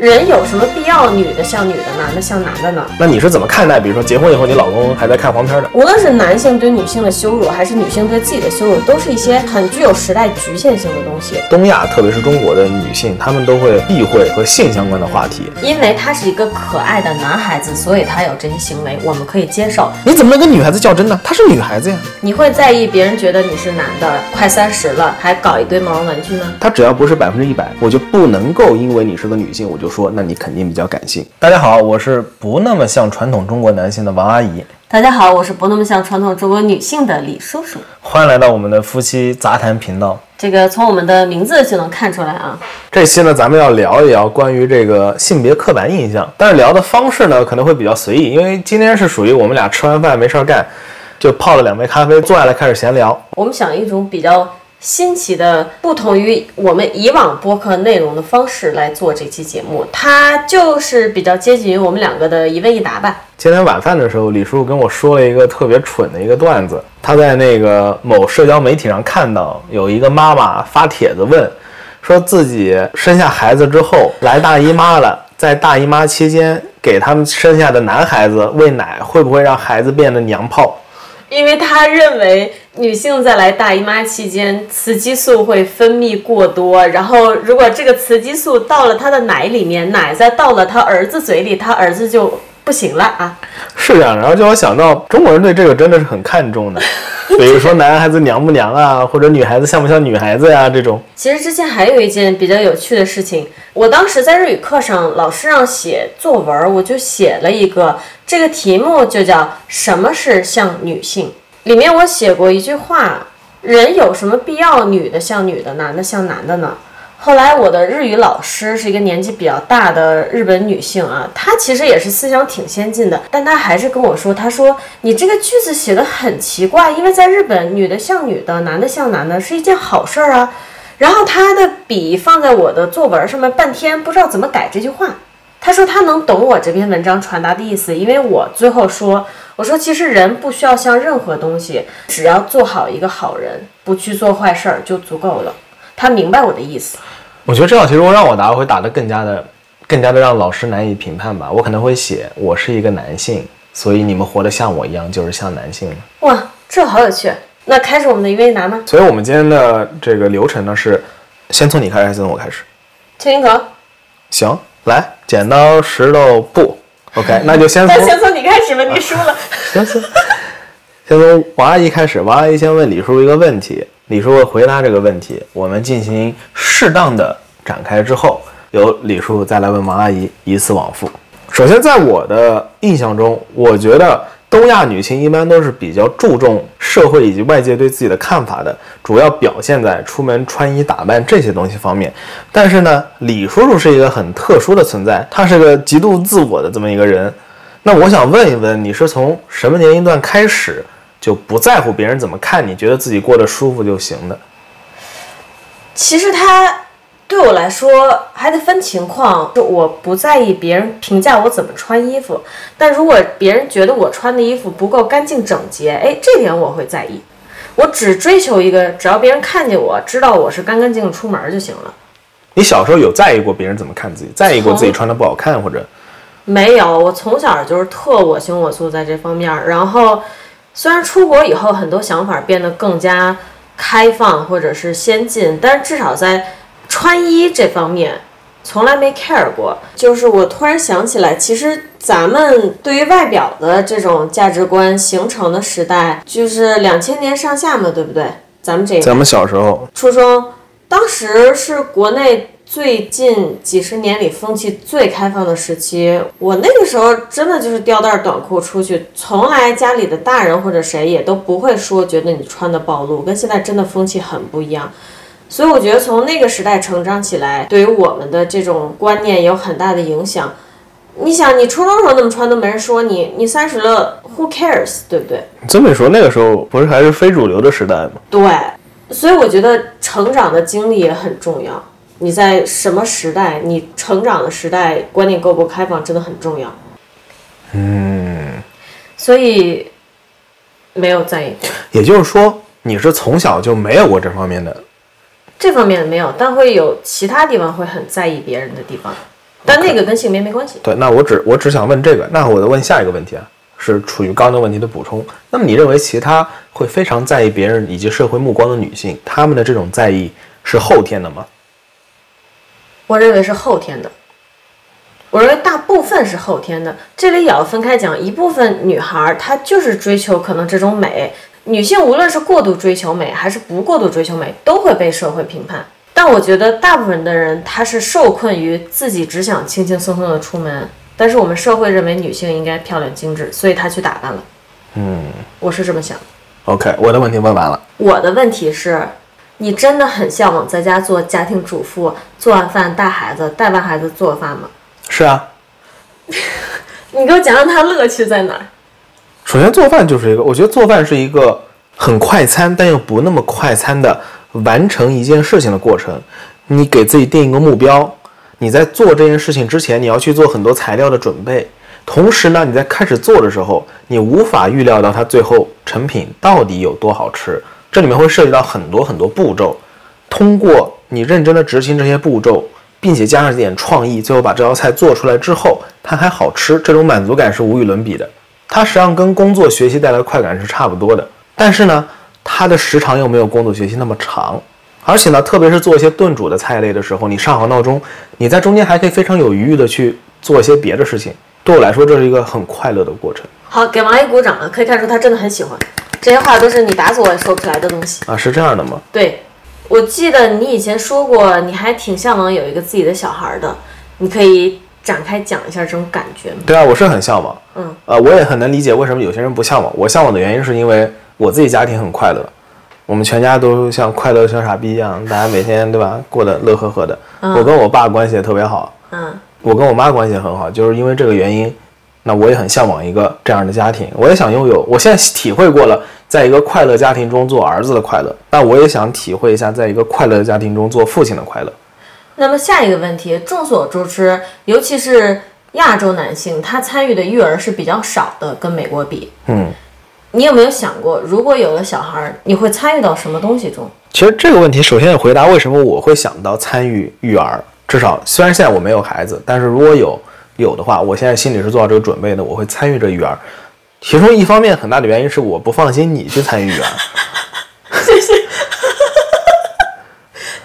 人有什么必要女的像女的，男的像男的呢？那你是怎么看待？比如说结婚以后，你老公还在看黄片的？无论是男性对女性的羞辱，还是女性对自己的羞辱，都是一些很具有时代局限性的东西。东亚，特别是中国的女性，她们都会避讳和性相关的话题。因为他是一个可爱的男孩子，所以他有这些行为，我们可以接受。你怎么能跟女孩子较真呢？她是女孩子呀。你会在意别人觉得你是男的，快三十了还搞一堆毛绒玩具吗？她只要不是百分之一百，我就不能够因为你是个女性，我就说那你肯定比较感性。大家好，我是不那么像传统中国男性的王阿姨，大家好，我是不那么像传统中国女性的李叔叔。欢迎来到我们的夫妻杂谈频道。这个从我们的名字就能看出来啊。这期呢，咱们要聊一聊关于这个性别刻板印象，但是聊的方式呢可能会比较随意，因为今天是属于我们俩吃完饭没事儿干，就泡了两杯咖啡，坐下来开始闲聊。我们想一种比较新奇的、不同于我们以往播客内容的方式来做这期节目，它就是比较接近于我们两个的一问一答吧。今天晚饭的时候，李叔叔跟我说了一个特别蠢的一个段子。他在那个某社交媒体上看到有一个妈妈发帖子问，说自己生下孩子之后来大姨妈了，在大姨妈期间给他们生下的男孩子喂奶，会不会让孩子变得娘炮？因为他认为女性在来大姨妈期间，雌激素会分泌过多，然后如果这个雌激素到了她的奶里面，奶再到了她儿子嘴里，她儿子就不行了啊。是这样，然后就我想到中国人对这个真的是很看重的，比如说男孩子娘不娘啊，或者女孩子像不像女孩子呀、这种。其实之前还有一件比较有趣的事情，我当时在日语课上，老师让写作文，我就写了一个，这个题目就叫“什么是像女性”。里面我写过一句话：人有什么必要女的像女的，男的像男的呢？后来我的日语老师是一个年纪比较大的日本女性啊，她其实也是思想挺先进的，但她还是跟我说，她说你这个句子写的很奇怪，因为在日本，女的像女的，男的像男的，是一件好事儿啊。然后她的笔放在我的作文上面，半天不知道怎么改这句话。她说她能懂我这篇文章传达的意思，因为我最后说，我说其实人不需要像任何东西，只要做好一个好人，不去做坏事儿就足够了。他明白我的意思。我觉得这道题如果让我答，我会答得更加的、更加的让老师难以评判吧。我可能会写我是一个男性，所以你们活得像我一样，就是像男性了。哇，这好有趣！那开始我们的一问一答吗？所以我们今天的这个流程呢是，先从你开始，还是先从我开始？青云阁，行，来，剪刀石头布，OK，那就先从那先从你开始吧，你输了。行行，先从王阿姨开始。王阿姨先问李叔叔一个问题，李叔叔回答这个问题，我们进行适当的展开之后，由李叔叔再来问王阿姨，依次往复。首先，在我的印象中，我觉得东亚女性一般都是比较注重社会以及外界对自己的看法的，主要表现在出门穿衣打扮这些东西方面。但是呢，李叔叔是一个很特殊的存在，他是个极度自我的这么一个人。那我想问一问，你是从什么年龄段开始就不在乎别人怎么看你，觉得自己过得舒服就行的？其实他对我来说还得分情况，就我不在意别人评价我怎么穿衣服，但如果别人觉得我穿的衣服不够干净整洁，哎，这点我会在意。我只追求一个，只要别人看见我知道我是干干净净出门就行了。你小时候有在意过别人怎么看自己，在意过自己穿的不好看，或者没有，我从小就是特我行我素在这方面儿。然后，虽然出国以后很多想法变得更加开放或者是先进，但是至少在穿衣这方面从来没 care 过。就是我突然想起来，其实咱们对于外表的这种价值观形成的时代，就是两千年上下嘛，对不对？咱们这咱们小时候初中，当时是国内最近几十年里风气最开放的时期。我那个时候真的就是吊带短裤出去，从来家里的大人或者谁也都不会说觉得你穿的暴露，跟现在真的风气很不一样。所以我觉得从那个时代成长起来，对于我们的这种观念有很大的影响。你想，你初中时候那么穿都没人说你，你三十了，Who cares，对不对？这么一说，那个时候不是还是非主流的时代吗？对，所以我觉得成长的经历也很重要。你在什么时代，你成长的时代观念够不够开放，真的很重要。嗯，所以没有在意过也就是说，你是从小就没有过这方面的。这方面没有，但会有其他地方会很在意别人的地方。但那个跟性别没关系。对，那我只我只想问这个，那我再问下一个问题啊，是处于刚刚问题的补充。那么你认为其他会非常在意别人以及社会目光的女性，她们的这种在意是后天的吗？我认为是后天的。我认为大部分是后天的，这里也要分开讲。一部分女孩儿她就是追求可能这种美，女性无论是过度追求美还是不过度追求美，都会被社会评判。但我觉得大部分的人她是受困于自己只想轻轻松松的出门，但是我们社会认为女性应该漂亮精致，所以她去打扮了。嗯我是这么想。，OK，我的问题问完了。我的问题是，你真的很向往在家做家庭主妇，做完饭带孩子，带完孩子做饭吗？是啊，你给我讲讲它乐趣在哪儿？首先做饭就是一个，我觉得做饭是一个很快餐，但又不那么快餐的完成一件事情的过程。你给自己定一个目标，你在做这件事情之前，你要去做很多材料的准备。同时呢，你在开始做的时候，你无法预料到它最后成品到底有多好吃。这里面会涉及到很多很多步骤，通过你认真的执行这些步骤，并且加上一点创意，最后把这道菜做出来之后，它还好吃，这种满足感是无与伦比的。它实际上跟工作学习带来的快感是差不多的，但是呢，它的时长又没有工作学习那么长，而且呢，特别是做一些炖煮的菜类的时候，你上好闹钟，你在中间还可以非常有余裕的去做一些别的事情。对我来说，这是一个很快乐的过程好，给王阿姨鼓掌了，可以看出他真的很喜欢。这些话都是你打死我也说不出来的东西。啊，是这样的吗？对，我记得你以前说过，你还挺向往有一个自己的小孩的，你可以展开讲一下这种感觉吗？对啊，我是很向往，嗯，呃，我也很能理解为什么有些人不向往。我向往的原因是因为我自己家庭很快乐，我们全家都像快乐小傻逼一样，大家每天对吧，过得乐呵呵的。我跟我爸关系也特别好，嗯，我跟我妈关系也很好，就是因为这个原因，那我也很向往一个这样的家庭，我也想拥有。我现在体会过了，在一个快乐家庭中做儿子的快乐，那我也想体会一下，在一个快乐的家庭中做父亲的快乐。那么下一个问题，众所周知，尤其是亚洲男性，他参与的育儿是比较少的，跟美国比。嗯，你有没有想过，如果有了小孩儿，你会参与到什么东西中？其实这个问题，首先要回答为什么我会想到参与育儿。至少虽然现在我没有孩子，但是如果有有的话，我现在心里是做好这个准备的，我会参与这育儿。其中一方面很大的原因是我不放心你去参与育儿。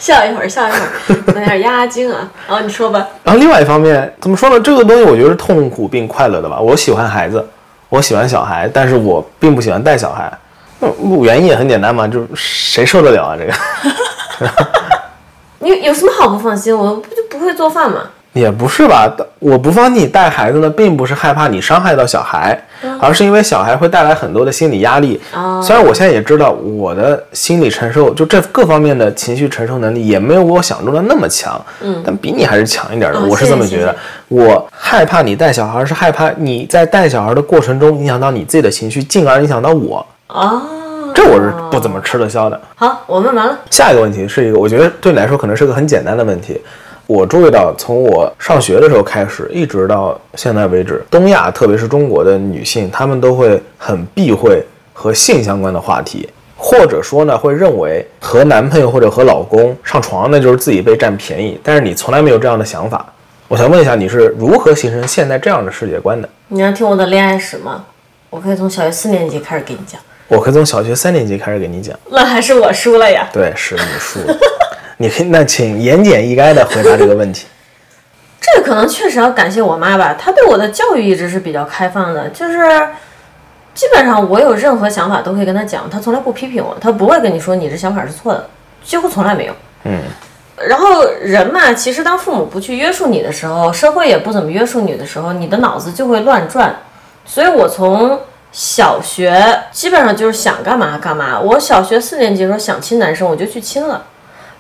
笑一会儿，笑一会儿，有点压压惊啊。然后你说吧。然后另外一方面，怎么说呢？这个东西我觉得是痛苦并快乐的吧。我喜欢孩子，我喜欢小孩，但是我并不喜欢带小孩。那，原因也很简单嘛，就是谁受得了啊？这个 你有什么好不放心？我不就不会做饭吗？也不是吧？我不放心你带孩子呢，并不是害怕你伤害到小孩，而是因为小孩会带来很多的心理压力。哦虽然我现在也知道我的心理承受，就这各方面的情绪承受能力也没有我想中的那么强，嗯，但比你还是强一点的。哦我是这么觉得。我害怕你带小孩，是害怕你在带小孩的过程中影响到你自己的情绪，进而影响到我。哦，这我是不怎么吃得消的。好，我问完了。下一个问题是一个，我觉得对你来说可能是个很简单的问题。我注意到，从我上学的时候开始，一直到现在为止，东亚特别是中国的女性，她们都会很避讳和性相关的话题，或者说呢，会认为和男朋友或者和老公上床，那就是自己被占便宜。但是你从来没有这样的想法。我想问一下，你是如何形成现在这样的世界观的？你要听我的恋爱史吗？我可以从小学四年级开始给你讲。我可以从小学三年级开始给你讲。那还是我输了呀。对，是你输了。你可以，那请言简意赅的回答这个问题。这个可能确实要感谢我妈吧，她对我的教育一直是比较开放的，就是基本上我有任何想法都可以跟她讲，她从来不批评我，她不会跟你说你这想法是错的，几乎从来没有。嗯，然后人嘛，其实当父母不去约束你的时候，社会也不怎么约束你的时候，你的脑子就会乱转。所以我从小学基本上就是想干嘛干嘛。我小学四年级的时候想亲男生，我就去亲了。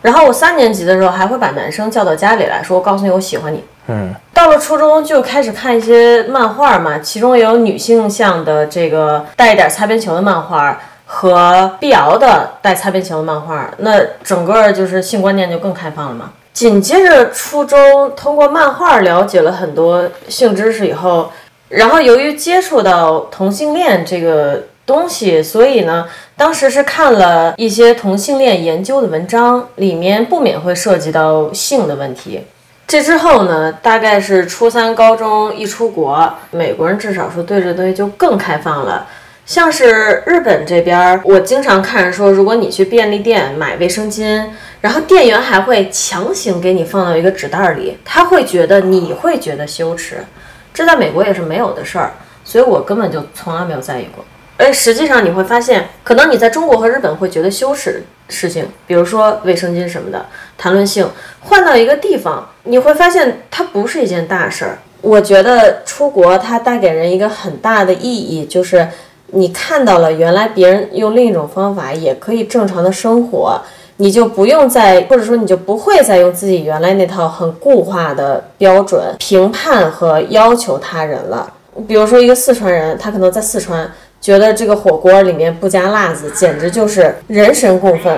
然后我三年级的时候还会把男生叫到家里来说：“我告诉你，我喜欢你。”嗯，到了初中就开始看一些漫画嘛，其中也有女性向的这个带一点擦边球的漫画和碧瑶的带擦边球的漫画，那整个就是性观念就更开放了嘛。紧接着初中通过漫画了解了很多性知识以后，然后由于接触到同性恋这个东西，所以呢，当时是看了一些同性恋研究的文章，里面不免会涉及到性的问题。这之后呢，大概是初三高中一出国，美国人至少说对这东西就更开放了。像是日本这边，我经常看着说，如果你去便利店买卫生巾，然后店员还会强行给你放到一个纸袋里，他会觉得你会觉得羞耻，这在美国也是没有的事儿，所以我根本就从来没有在意过。而实际上你会发现，可能你在中国和日本会觉得羞耻事情，比如说卫生巾什么的，谈论性，换到一个地方，你会发现它不是一件大事儿。我觉得出国它带给人一个很大的意义，就是你看到了原来别人用另一种方法也可以正常的生活，你就不用再或者说你就不会再用自己原来那套很固化的标准评判和要求他人了。比如说一个四川人，他可能在四川。觉得这个火锅里面不加辣子，简直就是人神共愤。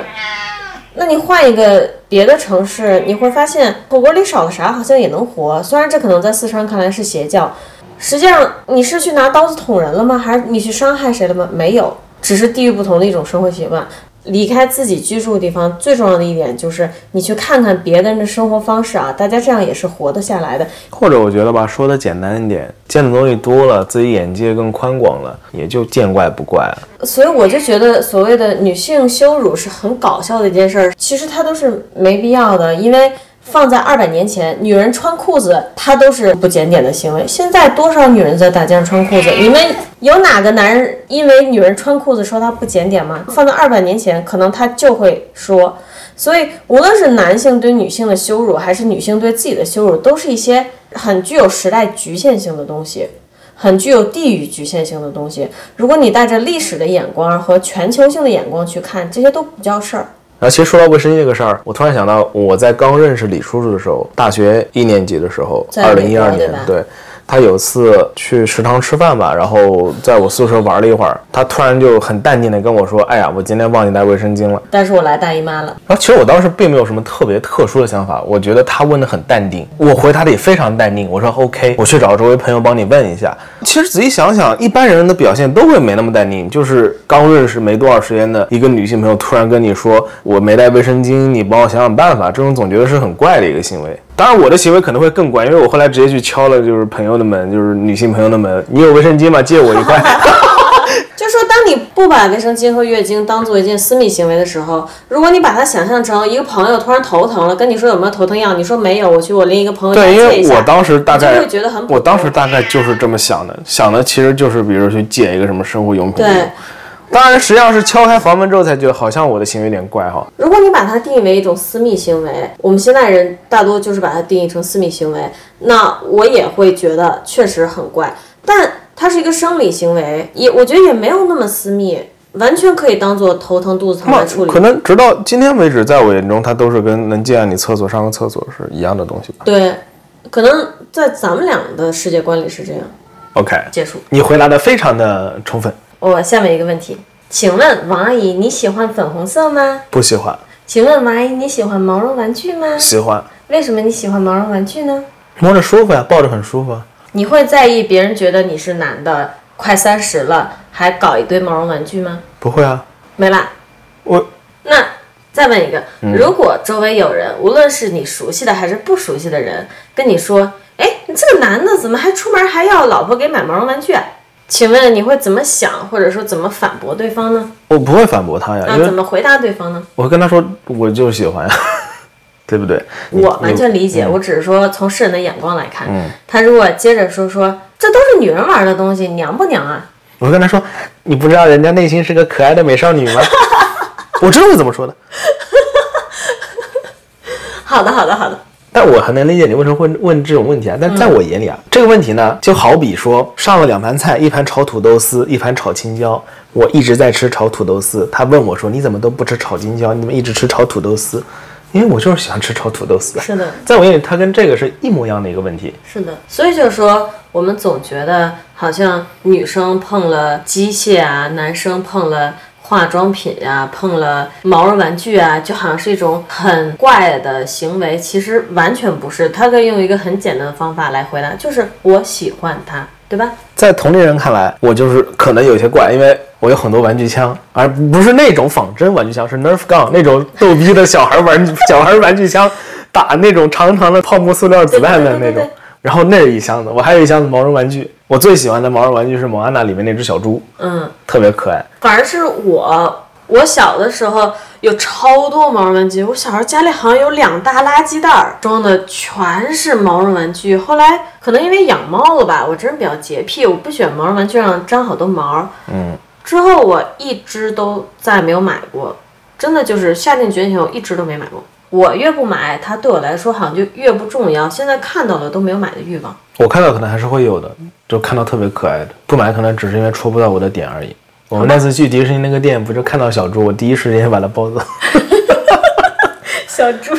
那你换一个别的城市，你会发现火锅里少了啥好像也能活。虽然这可能在四川看来是邪教，实际上你是去拿刀子捅人了吗？还是你去伤害谁了吗？没有，只是地域不同的一种生活习惯。离开自己居住的地方，最重要的一点就是你去看看别的人的生活方式啊，大家这样也是活得下来的。或者我觉得吧，说的简单一点，见的东西多了，自己眼界更宽广了，也就见怪不怪了。所以我就觉得所谓的女性羞辱是很搞笑的一件事儿，其实它都是没必要的，因为。放在二百年前，女人穿裤子，她都是不检点的行为。现在多少女人在大街上穿裤子？你们有哪个男人因为女人穿裤子说她不检点吗？放在二百年前，可能他就会说。所以，无论是男性对女性的羞辱，还是女性对自己的羞辱，都是一些很具有时代局限性的东西，很具有地域局限性的东西。如果你带着历史的眼光和全球性的眼光去看，这些都不叫事儿。然后其实说到卫生巾这个事儿，我突然想到，我在刚认识李叔叔的时候，大学一年级的时候，二零一二年，对。他有次去食堂吃饭吧，然后在我宿舍玩了一会儿，他突然就很淡定的跟我说：“哎呀，我今天忘记带卫生巾了。”但是我来大姨妈了。然后其实我当时并没有什么特别特殊的想法，我觉得他问的很淡定，我回答的也非常淡定。我说：“OK，我去找周围朋友帮你问一下。”其实仔细想想，一般人的表现都会没那么淡定。就是刚认识没多少时间的一个女性朋友突然跟你说：“我没带卫生巾，你帮我想想办法。”这种总觉得是很怪的一个行为。当然，我的行为可能会更怪，因为我后来直接去敲了，就是朋友的门，就是女性朋友的门。你有卫生巾吗？借我一块。就说当你不把卫生巾和月经当做一件私密行为的时候，如果你把它想象成一个朋友突然头疼了，跟你说有没有头疼药，你说没有，我去我另一个朋友。对，因为我当时大概会觉得很。我当时大概就是这么想的，想的其实就是比如去借一个什么生活用品。对。当然，实际上是敲开房门之后才觉得好像我的行为有点怪哈。如果你把它定义为一种私密行为，我们现代人大多就是把它定义成私密行为，那我也会觉得确实很怪。但它是一个生理行为，也我觉得也没有那么私密，完全可以当做头疼肚子疼来处理。可能直到今天为止，在我眼中，它都是跟能进你厕所上个厕所是一样的东西吧？对，可能在咱们俩的世界观里是这样。OK，结束。你回答的非常的充分。我下面一个问题，请问王阿姨，你喜欢粉红色吗？不喜欢。请问王阿姨，你喜欢毛绒玩具吗？喜欢。为什么你喜欢毛绒玩具呢？摸着舒服呀，抱着很舒服。你会在意别人觉得你是男的，快三十了还搞一堆毛绒玩具吗？不会啊。没啦。我。那再问一个，如果周围有人，无论是你熟悉的还是不熟悉的人，跟你说，哎，你这个男的怎么还出门还要老婆给买毛绒玩具？啊？请问你会怎么想，或者说怎么反驳对方呢？我不会反驳他呀。那怎么回答对方呢？我会跟他说，我就喜欢呀，对不对？我完全理解，我只是说从世人的眼光来看，嗯他如果接着说说这都是女人玩的东西，娘不娘啊？我会跟他说，你不知道人家内心是个可爱的美少女吗？我真会怎么说的。好的，好的，好的。但我很能理解你为什么会问这种问题啊！但在我眼里啊，这个问题呢，就好比说上了两盘菜，一盘炒土豆丝，一盘炒青椒，我一直在吃炒土豆丝，他问我说：“你怎么都不吃炒青椒？你怎么一直吃炒土豆丝？”因为我就是喜欢吃炒土豆丝。是的，在我眼里，它跟这个是一模一样的一个问题。是的，所以就是说，我们总觉得好像女生碰了机械啊，男生碰了。化妆品呀，碰了毛绒玩具啊，就好像是一种很怪的行为。其实完全不是，他可以用一个很简单的方法来回答，就是我喜欢它，对吧？在同龄人看来，我就是可能有些怪，因为我有很多玩具枪，而不是那种仿真玩具枪，是 Nerf gun 那种逗逼的小孩玩小孩玩具枪。打那种长长的泡沫塑料子弹的那种。然后那是一箱子，我还有一箱子毛绒玩具。我最喜欢的毛绒玩具是《蒙安娜》里面那只小猪，嗯，特别可爱。反正是我，我小的时候有超多毛绒玩具。我小时候家里好像有两大垃圾袋儿，装的全是毛绒玩具。后来可能因为养猫了吧，我这人比较洁癖，我不喜欢毛绒玩具上粘好多毛。嗯，之后我一只都再没有买过，真的就是下定决心，我一直都没买过。我越不买，它对我来说好像就越不重要。现在看到了都没有买的欲望。我看到可能还是会有的，就看到特别可爱的，不买可能只是因为戳不到我的点而已。我们那次去迪士尼那个店，不就看到小猪，我第一时间把它抱走。小猪，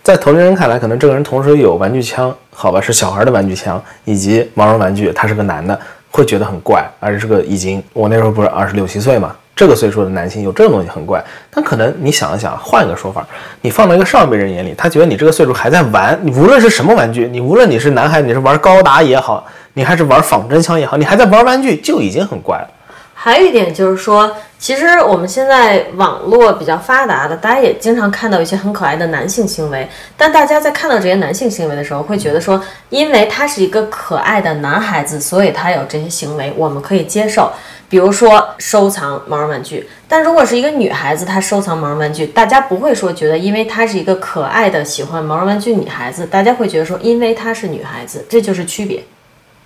在同龄人看来，可能这个人同时有玩具枪，好吧，是小孩的玩具枪，以及毛绒玩具，他是个男的，会觉得很怪。而且这个已经，我那时候不是二十六七岁嘛，这个岁数的男性有这种东西很怪。但可能你想一想，换一个说法，你放到一个上辈人眼里，他觉得你这个岁数还在玩，你无论是什么玩具，你无论你是男孩，你是玩高达也好，你还是玩仿真枪也好，你还在玩玩具，就已经很怪了。还有一点就是说，其实我们现在网络比较发达的，大家也经常看到一些很可爱的男性行为。但大家在看到这些男性行为的时候，会觉得说，因为他是一个可爱的男孩子，所以他有这些行为，我们可以接受。比如说收藏毛绒玩具，但如果是一个女孩子，她收藏毛绒玩具，大家不会说觉得因为她是一个可爱的喜欢毛绒玩具女孩子，大家会觉得说因为她是女孩子，这就是区别。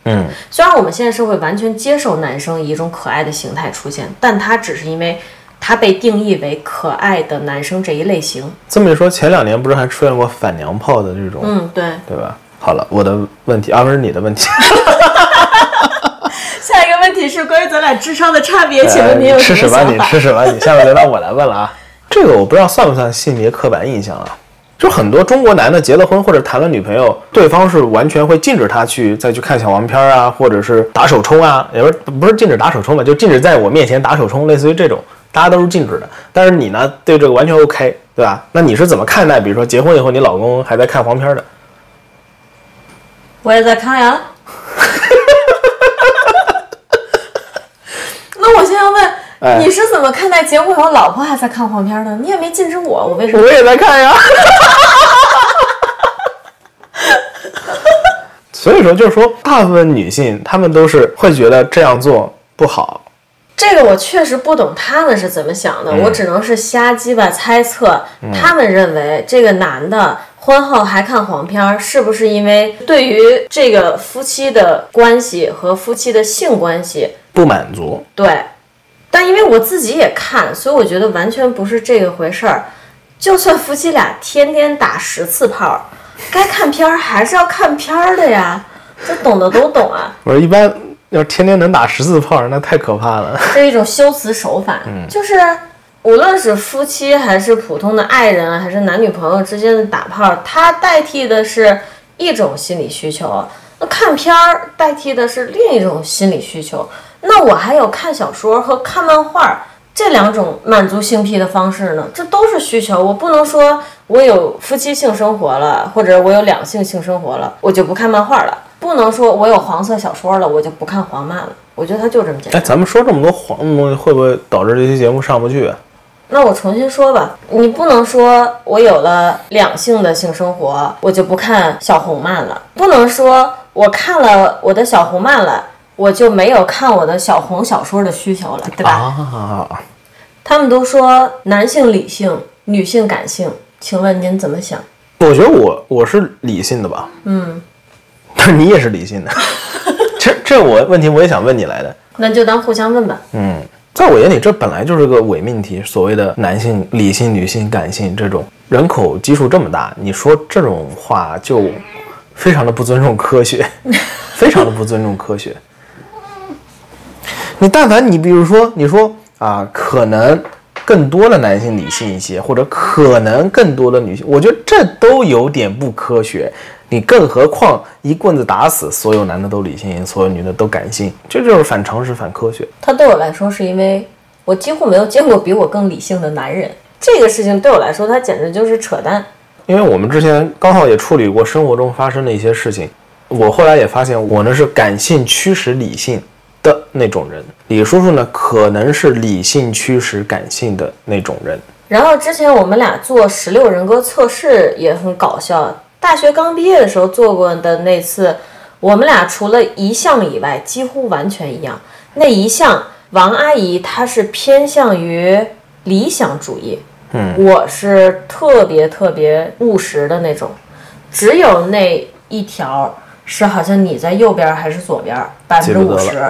嗯，虽然我们现在社会完全接受男生以一种可爱的形态出现，但他只是因为他被定义为可爱的男生这一类型。这么一说，前两年不是还出现过反娘炮的这种，嗯，对。对吧？好了，我的问题，啊，不是你的问题。下一个问题是关于咱俩智商的差别，请问你有呃什吃屎吧你？吃屎吧你！下面轮到我来问了啊，这个我不知道算不算性别刻板印象啊？就很多中国男的结了婚或者谈了女朋友，对方是完全会禁止他去再去看小黄片啊，或者是打手冲啊，也不是不是禁止打手冲吧，就禁止在我面前打手冲，类似于这种，大家都是禁止的。但是你呢，对这个完全 OK，对吧？那你是怎么看待？比如说结婚以后，你老公还在看黄片的？我也在看呀。那我现在问，哎你是怎么看待结婚后老婆还在看黄片的？你也没禁止我，我为什么？我也在看呀。所以说，就是说，大部分女性她们都是会觉得这样做不好。这个我确实不懂他们是怎么想的，我只能是瞎鸡巴猜测。他们认为这个男的婚后还看黄片儿，是不是因为对于这个夫妻的关系和夫妻的性关系，不满足，对？但因为我自己也看，所以我觉得完全不是这个回事儿。就算夫妻俩天天打十次炮，该看片儿还是要看片儿的呀，这懂的都懂啊。我说一般要是天天能打十次炮，那太可怕了。这是一种修辞手法，就是无论是夫妻还是普通的爱人啊，还是男女朋友之间的打炮，它代替的是一种心理需求。那看片儿代替的是另一种心理需求。那我还有看小说和看漫画这两种满足性癖的方式呢，这都是需求。我不能说我有夫妻性生活了，或者我有两性性生活了，我就不看漫画了。不能说我有黄色小说了，我就不看黄漫了。我觉得它就这么简单哎，。咱们说这么多黄的东西，会不会导致这期节目上不去啊？那我重新说吧，你不能说我有了两性的性生活，我就不看小红漫了；不能说我看了我的小红漫了，我就没有看我的小红小说的需求了，对吧？啊，他们都说男性理性，女性感性，请问您怎么想？我觉得我我是理性的吧，嗯，但 你也是理性的。这这我问题我也想问你来的。那就当互相问吧。嗯，在我眼里，这本来就是个伪命题。所谓的男性理性、女性感性这种人口基数这么大，你说这种话就非常的不尊重科学，非常的不尊重科学。你但凡你比如说，你说啊，可能更多的男性理性一些，或者可能更多的女性，我觉得这都有点不科学。你更何况一棍子打死所有男的都理性，所有女的都感性，这就是反常识、反科学。他对我来说是因为我几乎没有见过比我更理性的男人，这个事情对我来说，他简直就是扯淡。因为我们之前刚好也处理过生活中发生的一些事情，我后来也发现我呢是感性驱使理性的那种人，李叔叔呢可能是理性驱使感性的那种人。然后之前我们俩做十六人格测试也很搞笑。大学刚毕业的时候做过的那次，我们俩除了一项以外，几乎完全一样。那一项，王阿姨她是偏向于理想主义，嗯，我是特别特别务实的那种。只有那一条是好像你在右边还是左边，百分之五十，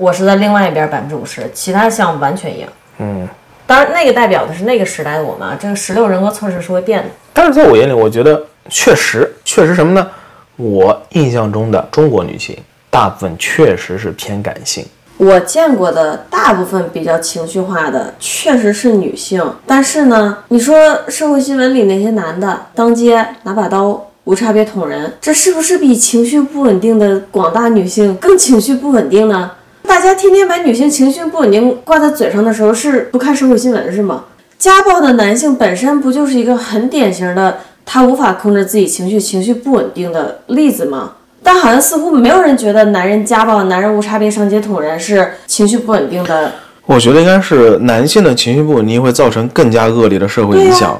我是在另外一边百分之五十，其他项目完全一样。嗯，当然那个代表的是那个时代的我们啊，这个十六人格测试是会变的。但是在我眼里，我觉得确实确实什么呢？我印象中的中国女性大部分确实是偏感性。我见过的大部分比较情绪化的确实是女性，但是呢，你说社会新闻里那些男的当街拿把刀无差别捅人，这是不是比情绪不稳定的广大女性更情绪不稳定呢？大家天天把女性情绪不稳定挂在嘴上的时候，是不看社会新闻是吗？家暴的男性本身不就是一个很典型的他无法控制自己情绪、情绪不稳定的例子吗？但好像似乎没有人觉得男人家暴、男人无差别上街捅人是情绪不稳定的。我觉得应该是男性的情绪不稳定会造成更加恶劣的社会影响。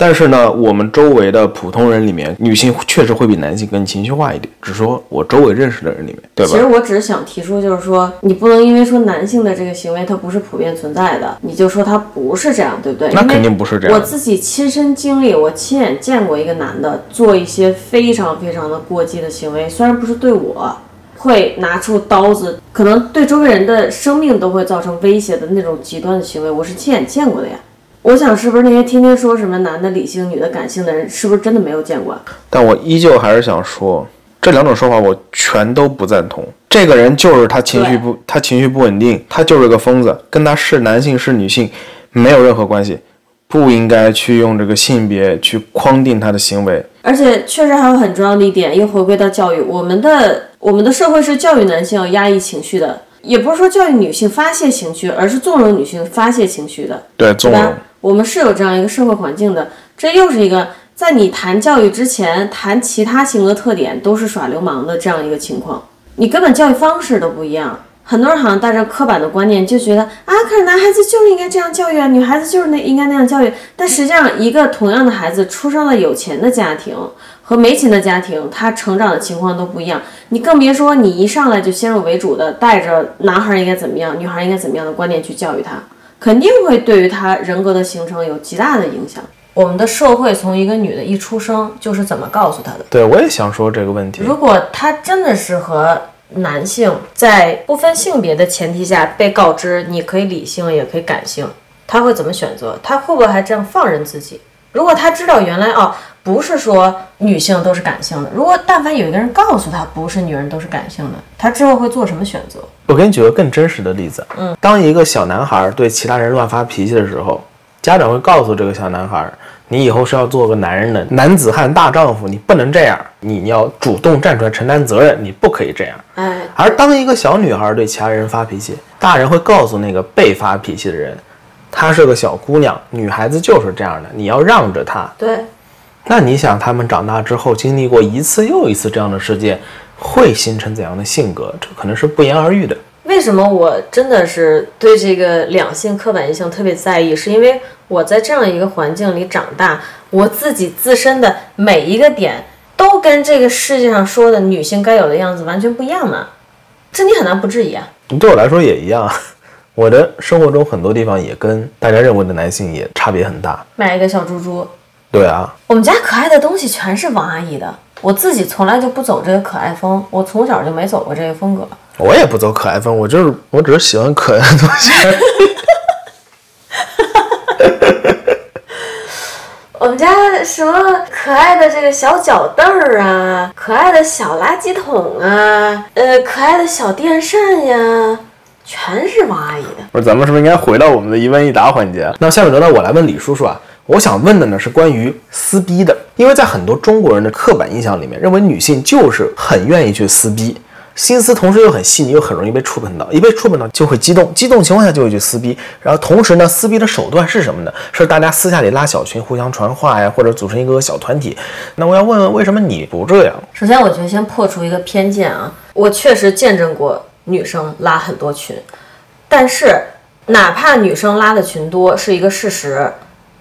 但是呢，我们周围的普通人里面，女性确实会比男性更情绪化一点。只是说我周围认识的人里面，对吧？其实我只是想提出，就是说你不能因为说男性的这个行为它不是普遍存在的，你就说他不是这样，对不对？那肯定不是这样。我自己亲身经历，我亲眼见过一个男的做一些非常非常的过激的行为，虽然不是对我，会拿出刀子，可能对周围人的生命都会造成威胁的那种极端的行为，我是亲眼见过的呀。我想，是不是那些天天说什么男的理性、女的感性的人，是不是真的没有见过？但我依旧还是想说，这两种说法我全都不赞同。这个人就是他情绪不，他情绪不稳定，他就是个疯子，跟他是男性是女性没有任何关系，不应该去用这个性别去框定他的行为。而且，确实还有很重要的一点，又回归到教育，我们的我们的社会是教育男性要压抑情绪的，也不是说教育女性发泄情绪，而是纵容女性发泄情绪的。对，纵容。我们是有这样一个社会环境的，这又是一个在你谈教育之前谈其他性格特点都是耍流氓的这样一个情况，你根本教育方式都不一样。很多人好像带着刻板的观念，就觉得啊，可是男孩子就是应该这样教育啊，女孩子就是那应该那样教育。但实际上，一个同样的孩子出生了有钱的家庭和没钱的家庭，他成长的情况都不一样。你更别说你一上来就先入为主的带着男孩应该怎么样，女孩应该怎么样的观念去教育他。肯定会对于他人格的形成有极大的影响。我们的社会从一个女的一出生就是怎么告诉她的？对，我也想说这个问题。如果她真的是和男性在不分性别的前提下被告知你可以理性也可以感性，她会怎么选择？她会不会还这样放任自己？如果她知道原来哦。不是说女性都是感性的。如果但凡有一个人告诉她不是女人都是感性的，她之后会做什么选择？我给你举个更真实的例子。嗯，当一个小男孩对其他人乱发脾气的时候，家长会告诉这个小男孩：“你以后是要做个男人的男子汉大丈夫，你不能这样，你要主动站出来承担责任，你不可以这样。”哎。而当一个小女孩对其他人发脾气，大人会告诉那个被发脾气的人：“她是个小姑娘，女孩子就是这样的，你要让着她。”对。那你想，他们长大之后经历过一次又一次这样的事件，会形成怎样的性格？这可能是不言而喻的。为什么我真的是对这个两性刻板印象特别在意？是因为我在这样一个环境里长大，我自己自身的每一个点都跟这个世界上说的女性该有的样子完全不一样呢？这你很难不质疑啊。你对我来说也一样，我的生活中很多地方也跟大家认为的男性也差别很大。买一个小猪猪。对啊，我们家可爱的东西全是王阿姨的，我自己从来就不走这个可爱风，我从小就没走过这个风格。我也不走可爱风，我就是我只是喜欢可爱的东西。我们家什么可爱的这个小脚凳儿啊，可爱的小垃圾桶啊，呃，可爱的小电扇呀，全是王阿姨的。不是，咱们是不是应该回到我们的一问一答环节？那下面轮到我来问李叔叔啊。我想问的呢是关于撕逼的，因为在很多中国人的刻板印象里面，认为女性就是很愿意去撕逼，心思同时又很细腻，又很容易被触碰到，一被触碰到就会激动，激动情况下就会去撕逼。然后同时呢，撕逼的手段是什么呢？是大家私下里拉小群，互相传话呀，或者组成一个小团体。那我要问问，为什么你不这样？首先，我觉得先破除一个偏见啊，我确实见证过女生拉很多群，但是哪怕女生拉的群多是一个事实。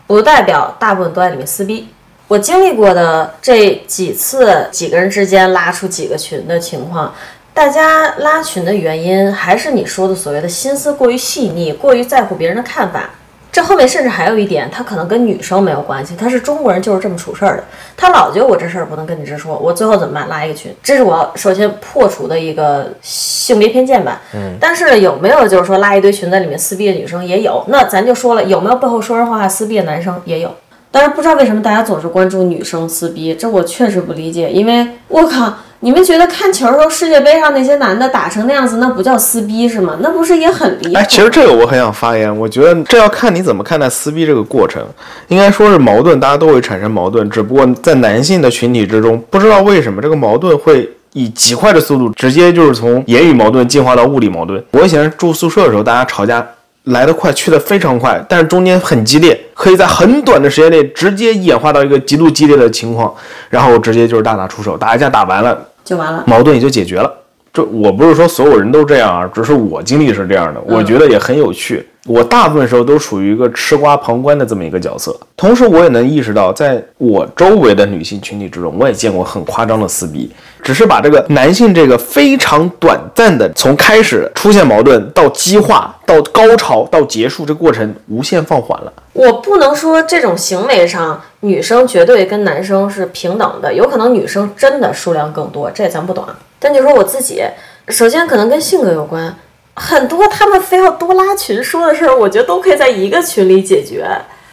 不代表大部分都在里面撕逼。我经历过的这几次几个人之间拉出几个群的情况，大家拉群的原因还是你说的所谓的心思过于细腻，过于在乎别人的看法。这后面甚至还有一点，他可能跟女生没有关系，他是中国人就是这么处事儿的。他老觉得我这事儿不能跟你直说，我最后怎么办？拉一个群，这是我首先破除的一个性别偏见吧。嗯。但是呢，有没有就是说拉一堆群在里面撕逼的女生也有？那咱就说了，有没有背后说人话撕逼的男生也有？但是不知道为什么大家总是关注女生撕逼，这我确实不理解。因为我靠，你们觉得看球的时候世界杯上那些男的打成那样子，那不叫撕逼是吗？那不是也很离谱？哎，其实这个我很想发言，我觉得这要看你怎么看待撕逼这个过程。应该说是矛盾，大家都会产生矛盾，只不过在男性的群体之中，不知道为什么这个矛盾会以极快的速度，直接就是从言语矛盾进化到物理矛盾。我以前住宿舍的时候，大家吵架。来得快，去得非常快，但是中间很激烈，可以在很短的时间内直接演化到一个极度激烈的情况，然后直接就是大打出手，打一架打完了就完了，矛盾也就解决了。这我不是说所有人都这样啊，只是我经历是这样的，我觉得也很有趣。我大部分时候都处于一个吃瓜旁观的这么一个角色，同时我也能意识到，在我周围的女性群体之中，我也见过很夸张的撕逼，只是把这个男性这个非常短暂的从开始出现矛盾到激化到高潮到结束这过程无限放缓了。我不能说这种行为上女生绝对跟男生是平等的，有可能女生真的数量更多，这咱不懂。但就说我自己，首先可能跟性格有关。很多他们非要多拉群说的事儿，我觉得都可以在一个群里解决。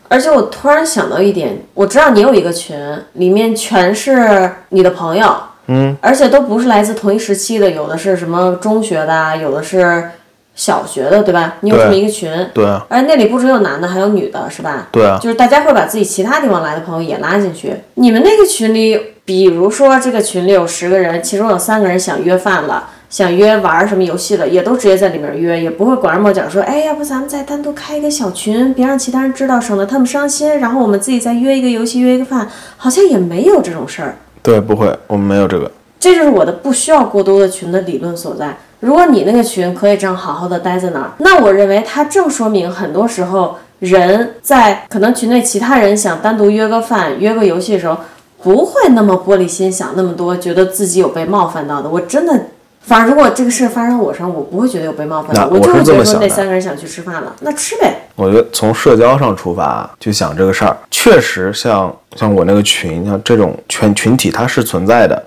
而且我突然想到一点，我知道你有一个群，里面全是你的朋友，嗯，而且都不是来自同一时期的，有的是什么中学的，有的是小学的，对吧？你有这么一个群，对，而且那里不只有男的，还有女的，是吧？对啊，就是大家会把自己其他地方来的朋友也拉进去。你们那个群里，比如说这个群里有十个人，其中有三个人想约饭了。想约玩什么游戏的，也都直接在里面约，也不会拐弯抹角说，哎，要不咱们再单独开一个小群，别让其他人知道，省得他们伤心。然后我们自己再约一个游戏，约一个饭，好像也没有这种事儿。对，不会，我们没有这个。这就是我的不需要过多的群的理论所在。如果你那个群可以这样好好的待在那儿，那我认为它正说明很多时候人在可能群内其他人想单独约个饭、约个游戏的时候，不会那么玻璃心，想那么多，觉得自己有被冒犯到的。我真的。反正如果这个事发生我身上，我不会觉得有被冒犯，我就会觉得说那三个人想去吃饭了，那吃呗。我觉得从社交上出发就想这个事儿，确实像像我那个群，像这种群群体它是存在的，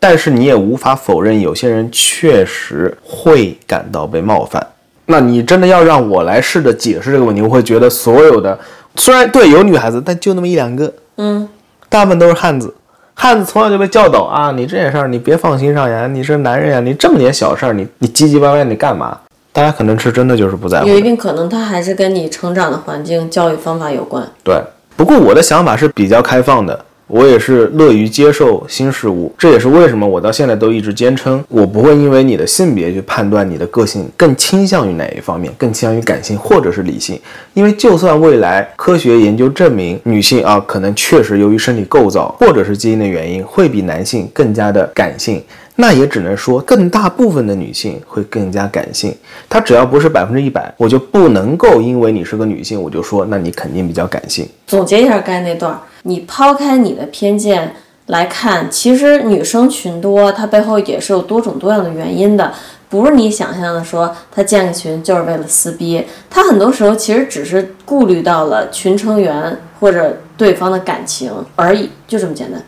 但是你也无法否认有些人确实会感到被冒犯。那你真的要让我来试着解释这个问题，我会觉得所有的虽然对有女孩子，但就那么一两个，嗯，大部分都是汉子。汉子从小就被教导啊，你这件事儿你别放心上呀，你是男人呀，你这么点小事儿你你唧唧歪歪你干嘛？大家可能是真的就是不在乎。有一定可能他还是跟你成长的环境、教育方法有关。对，不过我的想法是比较开放的。我也是乐于接受新事物，这也是为什么我到现在都一直坚称，我不会因为你的性别去判断你的个性更倾向于哪一方面，更倾向于感性或者是理性。因为就算未来科学研究证明女性啊，可能确实由于身体构造或者是基因的原因，会比男性更加的感性。那也只能说，更大部分的女性会更加感性。她只要不是百分之一百，我就不能够因为你是个女性，我就说那你肯定比较感性。总结一下刚才那段，你抛开你的偏见来看，其实女生群多，它背后也是有多种多样的原因的，不是你想象的说她建个群就是为了撕逼，她很多时候其实只是顾虑到了群成员或者对方的感情而已，就这么简单。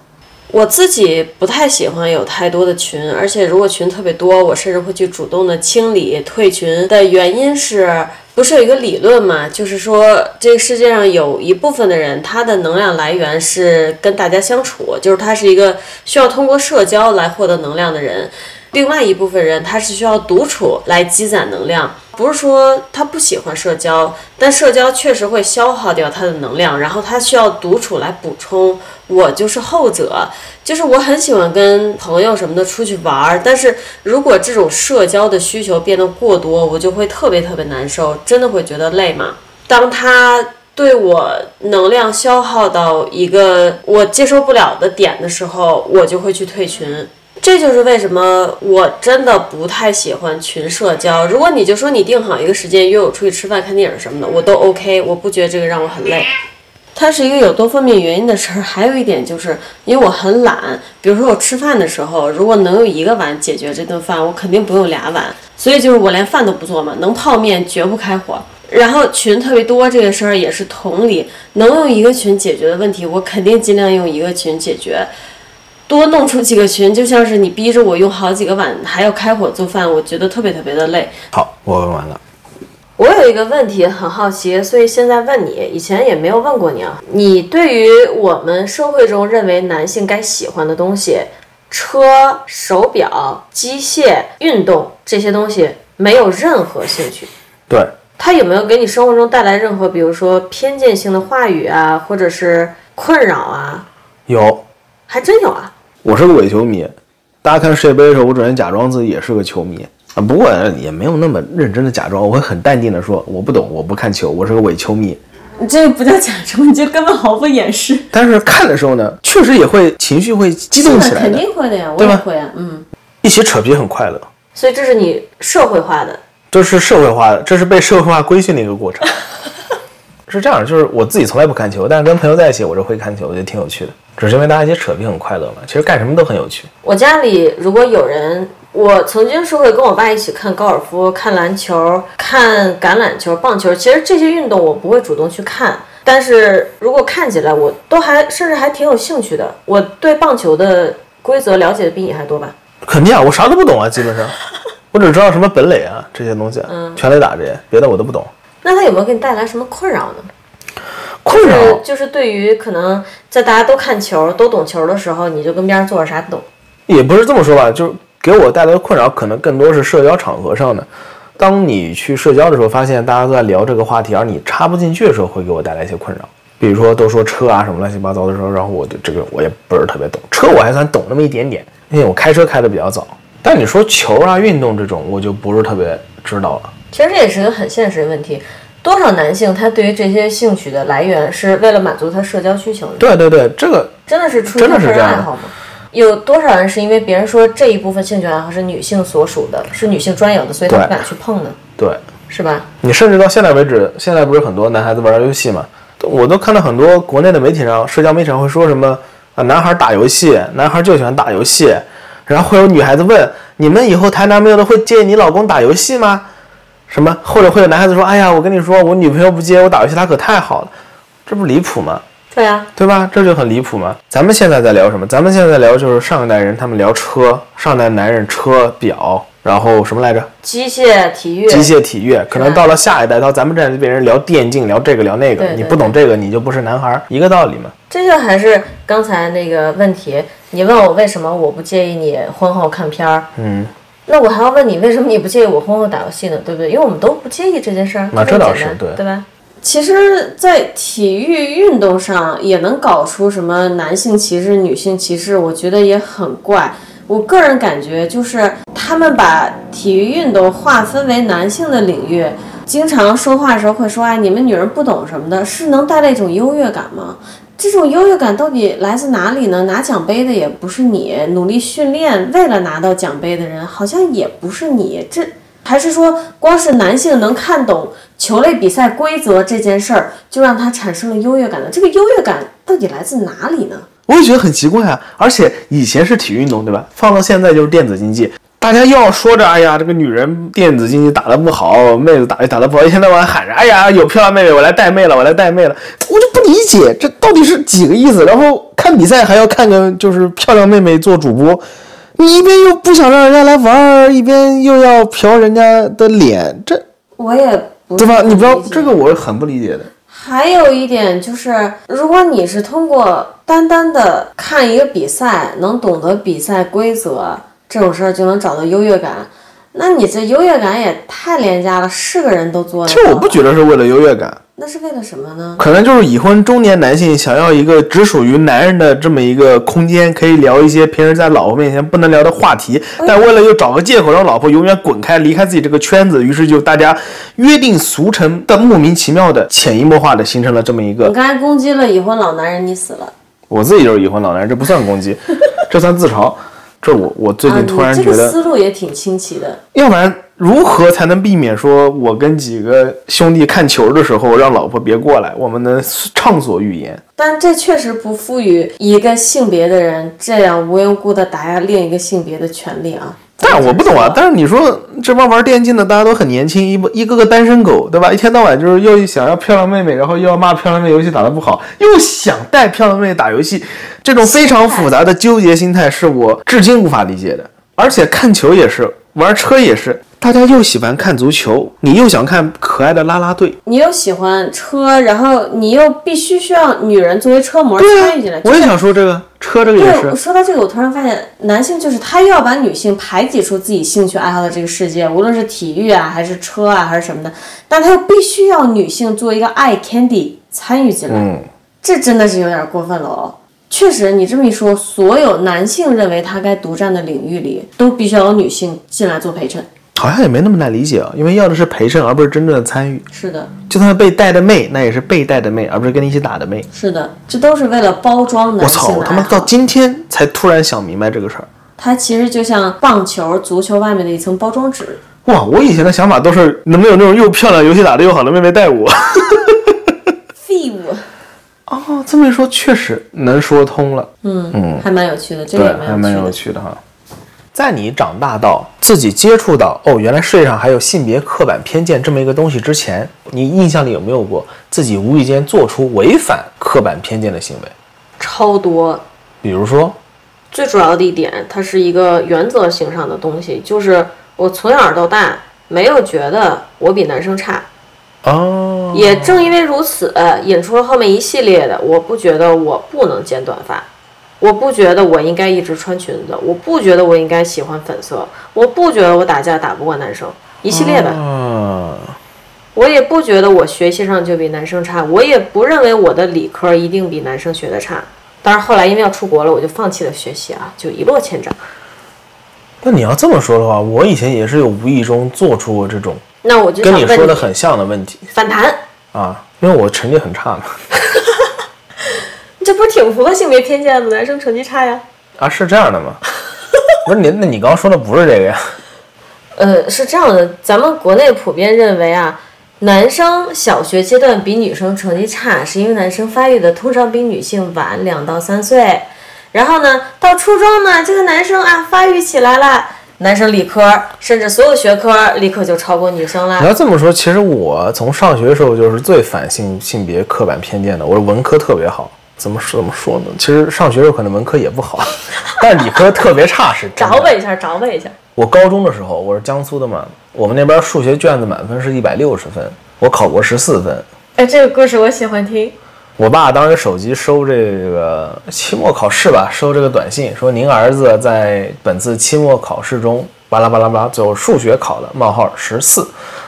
我自己不太喜欢有太多的群，而且如果群特别多，我甚至会去主动的清理退群的原因是，不是有一个理论嘛？就是说，这个世界上有一部分的人，他的能量来源是跟大家相处，就是他是一个需要通过社交来获得能量的人；另外一部分人，他是需要独处来积攒能量。不是说他不喜欢社交，但社交确实会消耗掉他的能量，然后他需要独处来补充。我就是后者，就是我很喜欢跟朋友什么的出去玩儿，但是如果这种社交的需求变得过多，我就会特别特别难受，真的会觉得累嘛。当他对我能量消耗到一个我接受不了的点的时候，我就会去退群。这就是为什么我真的不太喜欢群社交。如果你就说你定好一个时间约我出去吃饭、看电影什么的，我都 OK，我不觉得这个让我很累。它是一个有多方面原因的事儿。还有一点就是因为我很懒，比如说我吃饭的时候，如果能用一个碗解决这顿饭，我肯定不用俩碗。所以就是我连饭都不做嘛，能泡面绝不开火。然后群特别多这个事儿也是同理，能用一个群解决的问题，我肯定尽量用一个群解决。多弄出几个群，就像是你逼着我用好几个碗，还要开火做饭，我觉得特别特别的累。好，我问完了。我有一个问题很好奇，所以现在问你，以前也没有问过你啊。你对于我们社会中认为男性该喜欢的东西，车、手表、机械、运动这些东西，没有任何兴趣。对，他有没有给你生活中带来任何，比如说偏见性的话语啊，或者是困扰啊？有，还真有啊。我是个伪球迷，大家看世界杯的时候，我准备假装自己也是个球迷啊，不过也没有那么认真的假装，我会很淡定的说我不懂，我不看球，我是个伪球迷。你这个不叫假装，你就根本毫不掩饰。但是看的时候呢，确实也会情绪会激动起来肯定会的呀，我也会啊，嗯。一起扯皮很快乐，所以这是你社会化的，这是社会化的，这是被社会化规训的一个过程。是这样，就是我自己从来不看球，但是跟朋友在一起，我就会看球，我觉得挺有趣的。只是因为大家一起扯皮很快乐嘛，其实干什么都很有趣。我家里如果有人，我曾经是会跟我爸一起看高尔夫、看篮球、看橄榄球、棒球。其实这些运动我不会主动去看，但是如果看起来，我都还甚至还挺有兴趣的。我对棒球的规则了解的比你还多吧？肯定啊，我啥都不懂啊，基本上，我只知道什么本垒啊这些东西，嗯，全垒打这些，别的我都不懂。那他有没有给你带来什么困扰呢？困扰就是对于可能在大家都看球、都懂球的时候，你就跟边上坐着啥不懂。也不是这么说吧，就是给我带来的困扰，可能更多是社交场合上的。当你去社交的时候，发现大家都在聊这个话题，而你插不进去的时候，会给我带来一些困扰。比如说都说车啊什么乱七八糟的时候，然后我对这个我也不是特别懂。车我还算懂那么一点点，因为我开车开的比较早。但你说球啊、运动这种，我就不是特别知道了。其实这也是个很现实的问题。多少男性他对于这些兴趣的来源是为了满足他社交需求？对对对，这个真的是出于个人爱好吗？有多少人是因为别人说这一部分兴趣爱好是女性所属的，是女性专有的，所以他不敢去碰呢？对，是吧？你甚至到现在为止，现在不是很多男孩子玩游戏嘛？我都看到很多国内的媒体上、社交媒体上会说什么啊，男孩打游戏，男孩就喜欢打游戏，然后会有女孩子问：你们以后谈男朋友的会介意你老公打游戏吗？什么？或者会有男孩子说：“哎呀，我跟你说，我女朋友不接我打游戏，她可太好了，这不离谱吗？”对呀，对吧？这就很离谱嘛。咱们现在在聊什么？咱们现在聊就是上一代人他们聊车，上一代男人车表，然后什么来着？机械体育。机械体育，可能到了下一代，到咱们这代人聊电竞，聊这个聊那个。你不懂这个，你就不是男孩，一个道理嘛。这就还是刚才那个问题，你问我为什么我不介意你婚后看片儿？嗯。那我还要问你，为什么你不介意我婚后打游戏呢？对不对？因为我们都不介意这件事儿，那这倒是对，对吧？其实，在体育运动上也能搞出什么男性歧视、女性歧视，我觉得也很怪。我个人感觉就是他们把体育运动划分为男性的领域，经常说话的时候会说：“哎，你们女人不懂什么的，是能带来一种优越感吗？”这种优越感到底来自哪里呢？拿奖杯的也不是你，努力训练为了拿到奖杯的人好像也不是你，这还是说光是男性能看懂球类比赛规则这件事儿，就让他产生了优越感呢？这个优越感到底来自哪里呢？我也觉得很奇怪啊！而且以前是体育运动，对吧？放到现在就是电子竞技。大家又要说着，哎呀，这个女人电子竞技打得不好，妹子打打得不好，一天到晚喊着，哎呀，有漂亮妹妹，我来带妹了，我来带妹了，我就不理解这到底是几个意思。然后看比赛还要看个就是漂亮妹妹做主播，你一边又不想让人家来玩，一边又要嫖人家的脸，这我也对吧？你不要这个，我是很不理解的。还有一点就是，如果你是通过单单的看一个比赛，能懂得比赛规则。这种事儿就能找到优越感，那你这优越感也太廉价了，是个人都做。其实我不觉得是为了优越感，那是为了什么呢？可能就是已婚中年男性想要一个只属于男人的这么一个空间，可以聊一些平时在老婆面前不能聊的话题，但为了又找个借口让老婆永远滚开，离开自己这个圈子，于是就大家约定俗成的莫名其妙的潜移默化的形成了这么一个。你刚才攻击了已婚老男人，你死了。我自己就是已婚老男人，这不算攻击，这算自嘲。这我我最近突然觉得，思路也挺清奇的。要不然如何才能避免说我跟几个兄弟看球的时候让老婆别过来，我们能畅所欲言？但这确实不赋予一个性别的人这样无缘无故的打压另一个性别的权利啊。但我不懂啊，但是你说这帮玩电竞的大家都很年轻，一一个个单身狗，对吧？一天到晚就是又想要漂亮妹妹，然后又要骂漂亮妹游戏打得不好，又想带漂亮妹打游戏，这种非常复杂的纠结心态是我至今无法理解的。而且看球也是，玩车也是，大家又喜欢看足球，你又想看可爱的啦啦队，你又喜欢车，然后你又必须需要女人作为车模参与进来。我也想说这个车这个也是。说到这个，我突然发现，男性就是他又要把女性排挤出自己兴趣爱好的这个世界，无论是体育啊，还是车啊，还是什么的，但他又必须要女性做一个 eye candy 参与进来。嗯，这真的是有点过分了哦。确实，你这么一说，所有男性认为他该独占的领域里，都必须要有女性进来做陪衬。好像也没那么难理解啊，因为要的是陪衬，而不是真正的参与。是的，就算被带的妹，那也是被带的妹，而不是跟你一起打的妹。是的，这都是为了包装男性我操！我他妈到今天才突然想明白这个事儿。它其实就像棒球、足球外面的一层包装纸。哇，我以前的想法都是能不能有那种又漂亮、游戏打得又好的妹妹带我。废物。哦，这么一说，确实能说通了。嗯嗯，还蛮有趣的，这个也还蛮有趣的哈。在你长大到自己接触到哦，原来世界上还有性别刻板偏见这么一个东西之前，你印象里有没有过自己无意间做出违反刻板偏见的行为？超多。比如说，最主要的一点，它是一个原则性上的东西，就是我从小到大没有觉得我比男生差。哦，也正因为如此，引出了后面一系列的。我不觉得我不能剪短发，我不觉得我应该一直穿裙子，我不觉得我应该喜欢粉色，我不觉得我打架打不过男生，一系列的。我也不觉得我学习上就比男生差，我也不认为我的理科一定比男生学的差。但是后来因为要出国了，我就放弃了学习啊，就一落千丈。那你要这么说的话，我以前也是有无意中做出过这种。那我就跟你说的很像的问题，反弹啊，因为我成绩很差嘛。你 这不挺符合性别偏见的？男生成绩差呀？啊，是这样的吗？不是你，那你刚刚说的不是这个呀？呃，是这样的，咱们国内普遍认为啊，男生小学阶段比女生成绩差，是因为男生发育的通常比女性晚两到三岁，然后呢，到初中呢，这个男生啊发育起来了。男生理科，甚至所有学科立刻就超过女生了。你要这么说，其实我从上学的时候就是最反性性别刻板偏见的。我是文科特别好，怎么说怎么说呢？其实上学时候可能文科也不好，但理科特别差是。找问一下，找问一下。我高中的时候，我是江苏的嘛，我们那边数学卷子满分是一百六十分，我考过十四分。哎，这个故事我喜欢听。我爸当时手机收这个期末考试吧，收这个短信说您儿子在本次期末考试中巴拉巴拉巴拉，最后数学考了冒号十四，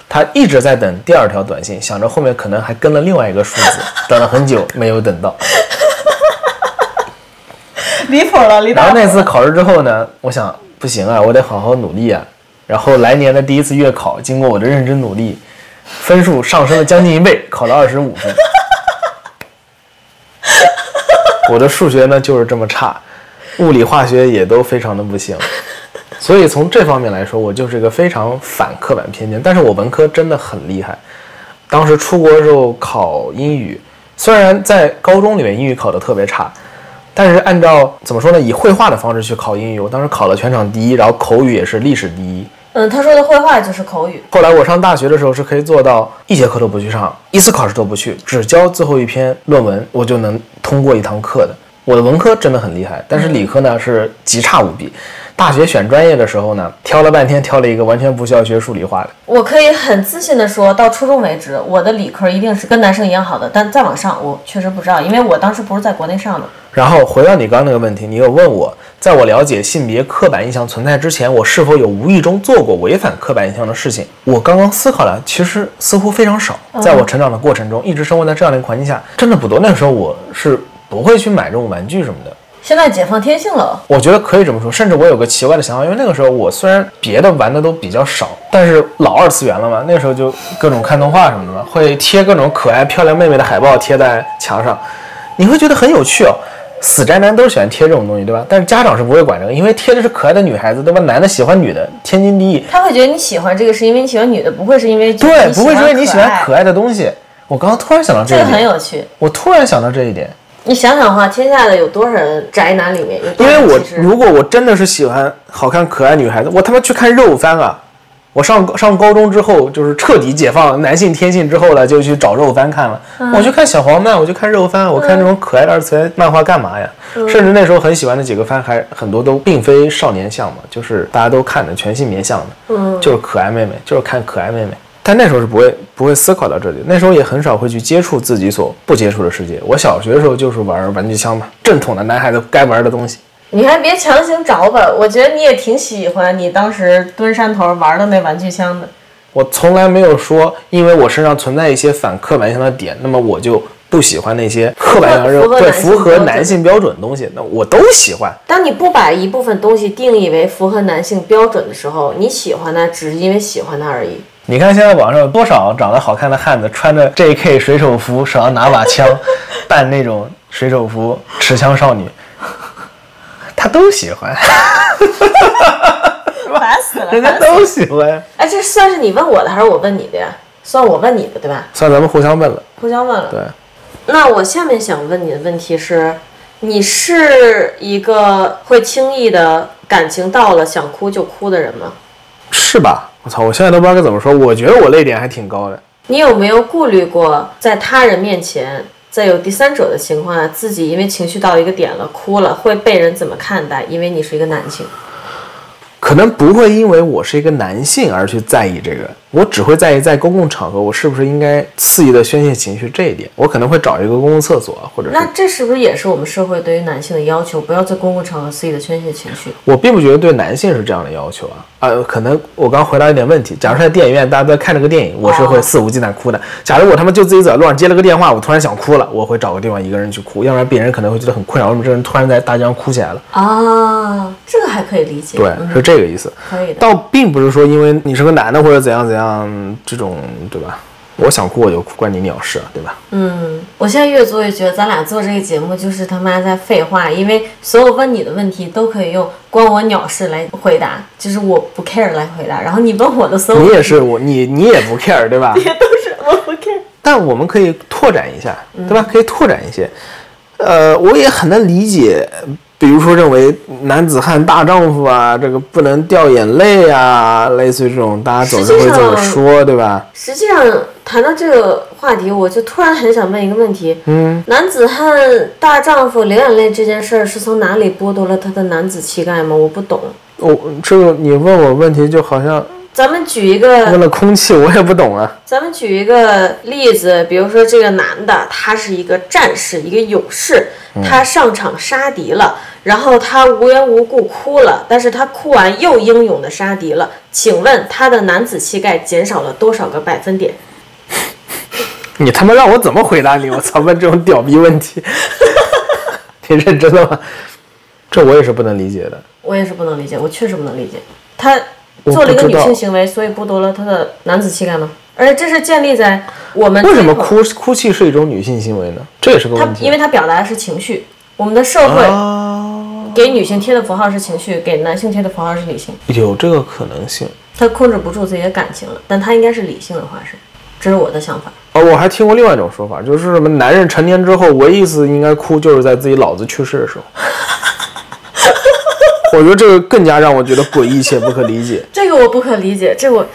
他一直在等第二条短信，想着后面可能还跟了另外一个数字，等了很久没有等到，离谱了，离谱。然后那次考试之后呢，我想不行啊，我得好好努力啊。然后来年的第一次月考，经过我的认真努力，分数上升了将近一倍，考了二十五分。我的数学呢就是这么差，物理化学也都非常的不行，所以从这方面来说，我就是一个非常反刻板偏见。但是我文科真的很厉害，当时出国的时候考英语，虽然在高中里面英语考得特别差，但是按照怎么说呢，以绘画的方式去考英语，我当时考了全场第一，然后口语也是历史第一。嗯，他说的绘画就是口语。后来我上大学的时候是可以做到一节课都不去上，一次考试都不去，只交最后一篇论文，我就能通过一堂课的。我的文科真的很厉害，但是理科呢是极差无比。大学选专业的时候呢，挑了半天，挑了一个完全不需要学数理化的。我可以很自信的说，到初中为止，我的理科一定是跟男生一样好的。但再往上，我确实不知道，因为我当时不是在国内上的。然后回到你刚刚那个问题，你有问我，在我了解性别刻板印象存在之前，我是否有无意中做过违反刻板印象的事情？我刚刚思考了，其实似乎非常少。在我成长的过程中，一直生活在这样的一个环境下，真的不多。那个时候我是不会去买这种玩具什么的。现在解放天性了，我觉得可以这么说。甚至我有个奇怪的想法，因为那个时候我虽然别的玩的都比较少，但是老二次元了嘛，那个时候就各种看动画什么的嘛，会贴各种可爱漂亮妹妹的海报贴在墙上，你会觉得很有趣哦。死宅男都喜欢贴这种东西，对吧？但是家长是不会管这个，因为贴的是可爱的女孩子，对吧？男的喜欢女的，天经地义。他会觉得你喜欢这个是因为你喜欢女的，不会是因为对，不会是因为你喜欢可爱的东西。我刚刚突然想到这这个很，有趣。我突然想到这一点，你想想哈，天下的有多少人宅男里面有因为我如果我真的是喜欢好看可爱女孩子，我他妈去看肉番啊！我上上高中之后，就是彻底解放男性天性之后了，就去找肉番看了。嗯我去看小黄漫，我去看肉番，我看这种可爱的二次元漫画干嘛呀？嗯甚至那时候很喜欢的几个番，还很多都并非少年向嘛，就是大家都看的全性别向的，嗯，就是可爱妹妹，就是看可爱妹妹。但那时候是不会不会思考到这里，那时候也很少会去接触自己所不接触的世界。我小学的时候就是玩玩具枪嘛，正统的男孩子该玩的东西。你还别强行找吧，我觉得你也挺喜欢你当时蹲山头玩的那玩具枪的。我从来没有说，因为我身上存在一些反刻板印象的点，那么我就不喜欢那些刻板印象对符合男性标准的东西，那我都喜欢。当你不把一部分东西定义为符合男性标准的时候，你喜欢它只是因为喜欢它而已。你看现在网上有多少长得好看的汉子，穿着 J.K. 水手服，手上拿把枪，扮那种水手服持枪少女，他都喜欢，烦死了，人家都喜欢。哎，这算是你问我的还是我问你的呀？算我问你的对吧？算咱们互相问了，互相问了。对，那我下面想问你的问题是：你是一个会轻易的感情到了想哭就哭的人吗？是吧？我操，我现在都不知道该怎么说。我觉得我泪点还挺高的。你有没有顾虑过在他人面前，在有第三者的情况下，自己因为情绪到一个点了，哭了，会被人怎么看待？因为你是一个男性。可能不会因为我是一个男性而去在意这个，我只会在意在公共场合我是不是应该肆意的宣泄情绪这一点。我可能会找一个公共厕所，或者那这是不是也是我们社会对于男性的要求？不要在公共场合肆意的宣泄情绪。我并不觉得对男性是这样的要求啊。啊，可能我刚回答一点问题。假如在电影院大家都在看这个电影，我是会肆无忌惮哭的。假如我他妈就自己走在路上接了个电话，我突然想哭了，我会找个地方一个人去哭，要不然别人可能会觉得很困扰，为什么这人突然在大街上哭起来了？啊，这个还可以理解。对，嗯是这个意思。可以的。倒并不是说因为你是个男的或者怎样怎样这种，对吧？我想哭我就哭，关你鸟事啊，对吧？嗯，我现在越做越觉得咱俩做这个节目就是他妈在废话，因为所有问你的问题都可以用关我鸟事来回答，就是我不 care 来回答，然后你问我的所有你也是我，你你也不 care 对吧？也都是我不 care。但我们可以拓展一下，嗯对吧？可以拓展一些。呃，我也很能理解，比如说认为男子汉大丈夫啊，这个不能掉眼泪啊，类似于这种，大家总是会这么说，对吧？实际上谈到这个话题，我就突然很想问一个问题：嗯，男子汉大丈夫流眼泪这件事儿是从哪里剥夺了他的男子气概吗？我不懂。我、这个你问我问题，就好像咱们举一个问了空气，我也不懂啊。咱们举一个例子，比如说这个男的，他是一个战士，一个勇士，他上场杀敌了，然后他无缘无故哭了，但是他哭完又英勇的杀敌了，请问他的男子气概减少了多少个百分点？你他妈让我怎么回答你？我操，问这种屌逼问题，你认真的吗？这我也是不能理解的。我也是不能理解，我确实不能理解，他我做了一个女性行为，所以剥夺了他的男子气概吗？而且这是建立在我们为什么哭哭泣是一种女性行为呢？这也是个他问题。因为他表达的是情绪，我们的社会啊，给女性贴的符号是情绪，给男性贴的符号是理性。有这个可能性。他控制不住自己的感情了，但他应该是理性的化身，这是我的想法。哦，我还听过另外一种说法，就是什么男人成年之后唯一一次应该哭，就是在自己老子去世的时候。我觉得这个更加让我觉得诡异且不可理解。这个我不可理解，这个我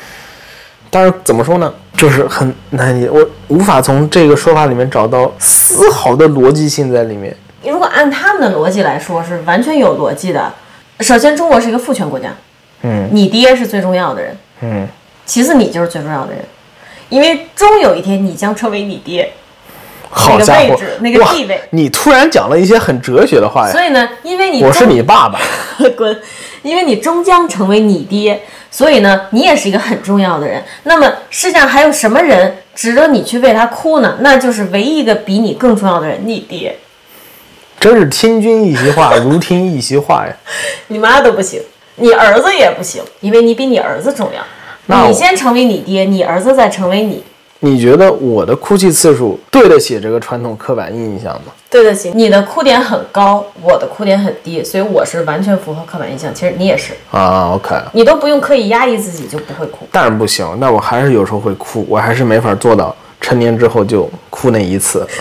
但是怎么说呢，就是很难理解，我无法从这个说法里面找到丝毫的逻辑性在里面。如果按他们的逻辑来说是完全有逻辑的。首先，中国是一个父权国家，嗯你爹是最重要的人，嗯，其次你就是最重要的人，因为终有一天你将成为你爹。好家伙那个位置，那个哇地位你突然讲了一些很哲学的话呀！所以呢，因为你我是你爸爸，滚，因为你终将成为你爹，所以呢，你也是一个很重要的人。那么世界上还有什么人值得你去为他哭呢？那就是唯一一个比你更重要的人，你爹。真是听君一席话，如听一席话呀！你妈都不行，你儿子也不行，因为你比你儿子重要。你先成为你爹，你儿子再成为你。你觉得我的哭泣次数对得起这个传统刻板印象吗？对得起你的哭点很高，我的哭点很低，所以我是完全符合刻板印象。其实你也是，啊，OK，你都不用刻意压抑自己就不会哭。当然不行，那我还是有时候会哭，我还是没法做到成年之后就哭那一次。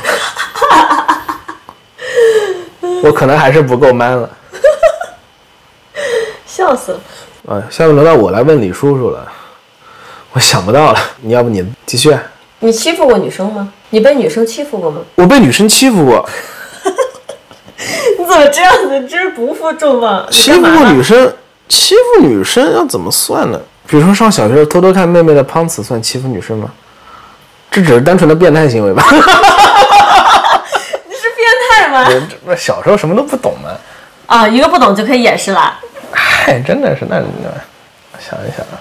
我可能还是不够 man 了。笑死了。啊，下面轮到我来问李叔叔了，我想不到了，你要不你继续？你欺负过女生吗？你被女生欺负过吗？我被女生欺负过，你怎么这样子？你真是不负众望。欺负过女生，欺负女生要怎么算呢？比如说上小学偷偷看妹妹的胖子，算欺负女生吗？这只是单纯的变态行为吧？你是变态吗？这这小时候什么都不懂嘛。啊，一个不懂就可以掩饰了。嗨，真的是那那，想一想啊，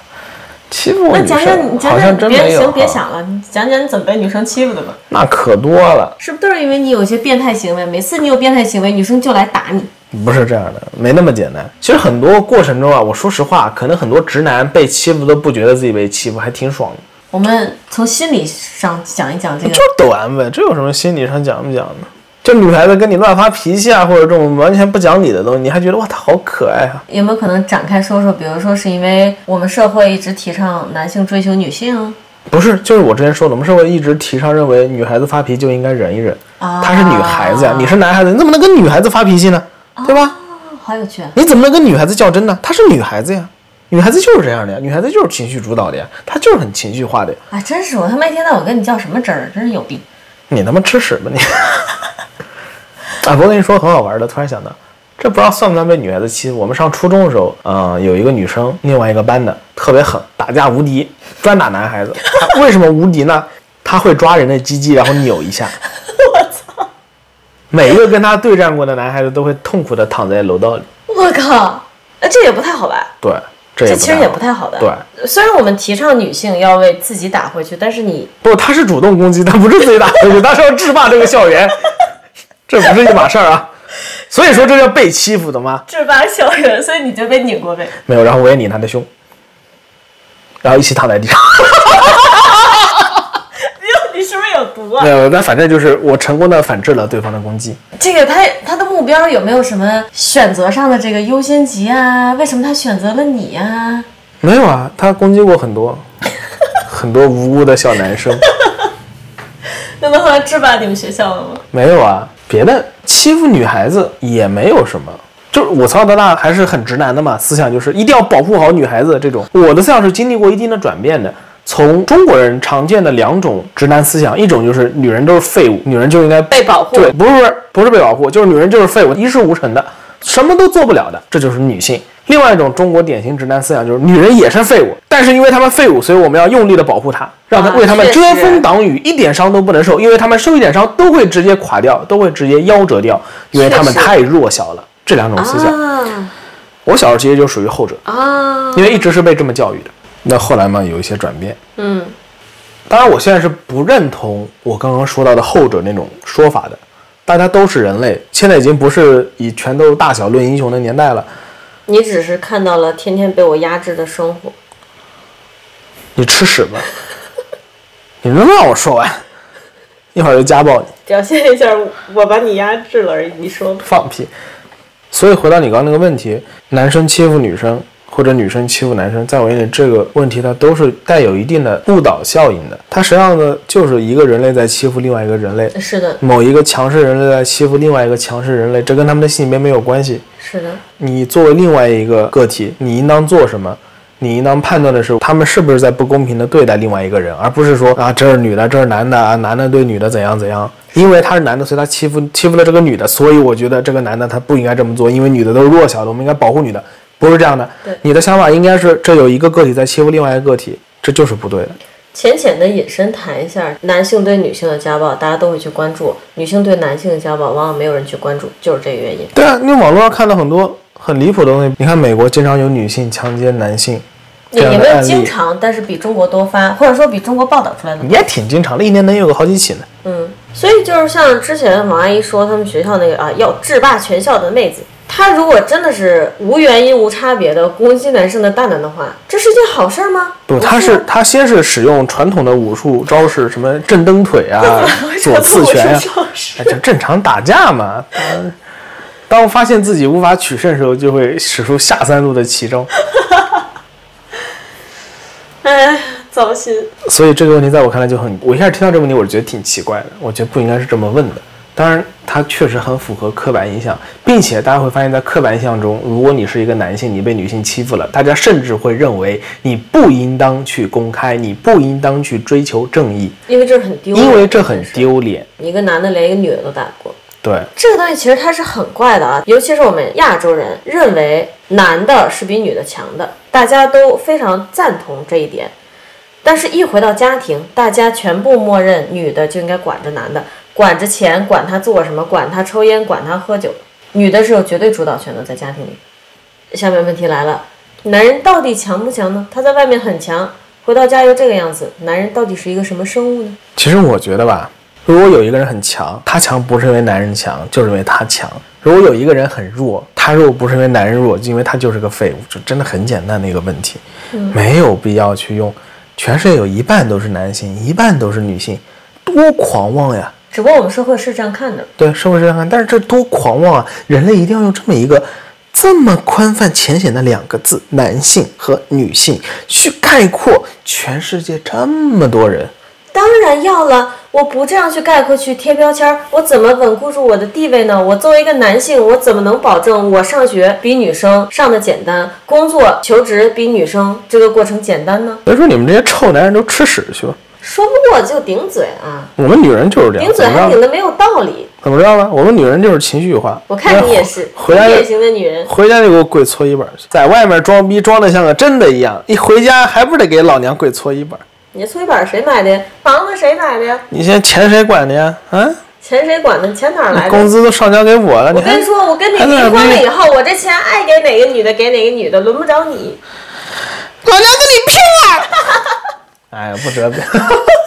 欺负我女那讲讲你生讲好像真讲别没有行别想了，你讲讲你怎么被女生欺负的吧？那可多了，是不是都是因为你有一些变态行为？每次你有变态行为，女生就来打你。不是这样的，没那么简单。其实很多过程中啊，我说实话，可能很多直男被欺负都不觉得自己被欺负，还挺爽的，我们从心理上讲一讲这个就。是抖 M 呗，这有什么心理上讲不讲的？就女孩子跟你乱发脾气啊，或者这种完全不讲理的东西，你还觉得哇，她好可爱啊？有没有可能展开说说？比如说，是因为我们社会一直提倡男性追求女性不是，就是我之前说的，我们社会一直提倡认为女孩子发脾气就应该忍一忍，啊？她是女孩子呀，你是男孩子，你怎么能跟女孩子发脾气呢？对吧？啊好有趣啊。你怎么能跟女孩子较真呢？她是女孩子呀，女孩子就是这样的呀，女孩子就是情绪主导的呀，她就是很情绪化的呀。啊，真是我他妈一天到晚跟你较什么真儿，真是有病。你他妈吃屎吧你！啊，不过跟你说很好玩的，突然想到，这不知道算不算被女孩子欺负？我们上初中的时候，嗯、有一个女生，另外一个班的特别狠，打架无敌，专打男孩子。她为什么无敌呢？她会抓人的鸡鸡，然后扭一下。我操！每一个跟她对战过的男孩子都会痛苦的躺在楼道里。我靠，那这也不太好吧？对，这这其实也不太好的。对，虽然我们提倡女性要为自己打回去，但是你不，他是主动攻击，他不是自己打回去，他是要制霸这个校园，这不是一码事儿啊。所以说这叫被欺负的吗？制霸校园，所以你就被拧过呗。没有，然后我也拧他的胸，然后一起躺在地上。你是不是有毒啊没？有，那反正就是我成功的反制了对方的攻击。这个他他的目标有没有什么选择上的这个优先级啊？为什么他选择了你呀、没有啊，他攻击过很多 很多无辜的小男生。那他后来制霸你们学校了吗？没有啊，别的欺负女孩子也没有什么。就是我从小到大还是很直男的嘛，思想就是一定要保护好女孩子这种。我的思想是经历过一定的转变的。从中国人常见的两种直男思想，一种就是女人都是废物，女人就应该被保护对，不是不是被保护，就是女人就是废物，一事无成的，什么都做不了的，这就是女性。另外一种中国典型直男思想就是女人也是废物，但是因为她们废物，所以我们要用力的保护她，让她啊为她们遮风挡雨，一点伤都不能受，因为她们受一点伤都会直接垮掉，都会直接夭折掉，因为她们太弱小了。这两种思想，啊我小时候其实就属于后者，啊，因为一直是被这么教育的。那后来嘛，有一些转变。嗯，当然，我现在是不认同我刚刚说到的后者那种说法的。大家都是人类，现在已经不是以拳头大小论英雄的年代了。你只是看到了天天被我压制的生活。你吃屎吧！你能让我说完？一会儿就家暴你，表现一下我把你压制了而已。你说。放屁。所以回到你刚刚那个问题，男生欺负女生或者女生欺负男生，在我眼里这个问题它都是带有一定的误导效应的。它实际上呢，就是一个人类在欺负另外一个人类，是的，某一个强势人类在欺负另外一个强势人类，这跟他们的性别没有关系。是的，你作为另外一个个体，你应当做什么？你应当判断的是，他们是不是在不公平的对待另外一个人，而不是说啊，这是女的，这是男的啊，男的对女的怎样怎样。因为他是男的，所以他欺负欺负了这个女的，所以我觉得这个男的他不应该这么做，因为女的都是弱小的，我们应该保护女的，不是这样的对。你的想法应该是，这有一个个体在欺负另外一个个体，这就是不对的。浅浅的引申谈一下，男性对女性的家暴，大家都会去关注；女性对男性的家暴，往往没有人去关注，就是这个原因。对啊，你网络上看到很多很离谱的东西，你看美国经常有女性强奸男性这也也没有经常，但是比中国多发，或者说比中国报道出来的多。也挺经常的，一年能有个好几起呢。嗯，所以就是像之前王阿姨说，他们学校那个啊要制霸全校的妹子，他如果真的是无原因、无差别的攻击男生的蛋蛋的话，这是一件好事吗？不，他是他先是使用传统的武术招式，什么震蹬腿啊、左刺拳呀、哎，就正常打架嘛。当当发现自己无法取胜的时候，就会使出下三路的奇招。哎，糟心。所以这个问题在我看来就很，我一开始听到这个问题，我是觉得挺奇怪的，我觉得不应该是这么问的。当然，它确实很符合刻板印象，并且大家会发现，在刻板印象中，如果你是一个男性，你被女性欺负了，大家甚至会认为你不应当去公开，你不应当去追求正义，因为这很丢，因为这很丢脸。一个男的连一个女的都打不过，对这个东西其实它是很怪的啊，尤其是我们亚洲人认为男的是比女的强的，大家都非常赞同这一点。但是，一回到家庭，大家全部默认女的就应该管着男的。管着钱，管他做什么，管他抽烟，管他喝酒，女的是有绝对主导权的，在家庭里。下面问题来了，男人到底强不强呢？他在外面很强，回到家又这个样子，男人到底是一个什么生物呢？其实我觉得吧，如果有一个人很强，他强不是因为男人强，就是因为他强；如果有一个人很弱，他弱不是因为男人弱，就因为他就是个废物，就真的很简单的一个问题，没有必要去用全世界有一半都是男性，一半都是女性，多狂妄呀！只不过我们社会是这样看的，对社会是这样看，但是这多狂妄啊！人类一定要用这么一个这么宽泛浅显的两个字“男性”和“女性”去概括全世界这么多人？当然要了！我不这样去概括、去贴标签，我怎么稳固住我的地位呢？我作为一个男性，我怎么能保证我上学比女生上的简单，工作求职比女生这个过程简单呢？所以说，你们这些臭男人都吃屎去吧！说不过就顶嘴啊！我们女人就是这样，顶嘴还顶的没有道理。怎么着呢？我们女人就是情绪化。我看你也是，回家典型的女人。回家就给我跪搓衣板去，在外面装逼装的像个真的一样，一回家还不得给老娘跪搓衣板？你搓衣板谁买的？房子谁买的呀？你现在钱谁管的呀？啊？钱谁管的？钱哪来的？工资都上交给我了。我跟你说，我跟你离婚了以后，我这钱爱给哪个女的给哪个女的，轮不着你。老娘跟你拼了！哎呀，不折腾。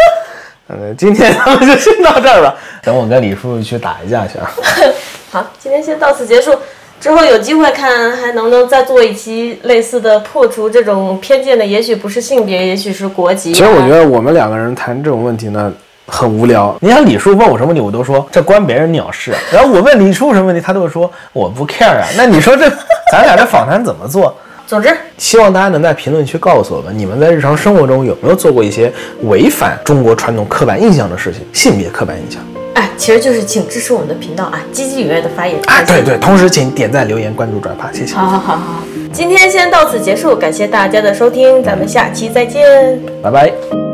嗯，今天咱们就先到这儿吧。等我跟李叔去打一架去啊。好，今天先到此结束。之后有机会看还能不能再做一期类似的破除这种偏见的，也许不是性别，也许是国籍。其实我觉得我们两个人谈这种问题呢，很无聊。你看李叔问我什么问题，我都说这关别人鸟事。然后我问李叔什么问题，他都会说我不 care 啊。那你说这咱俩这访谈怎么做？总之，希望大家能在评论区告诉我们，你们在日常生活中有没有做过一些违反中国传统刻板印象的事情，性别刻板印象。哎，其实就是请支持我们的频道啊，积极踊跃的发言。哎，对对，同时请点赞、留言、关注、转发，谢谢。好好好好，今天先到此结束，感谢大家的收听，咱们下期再见，拜拜。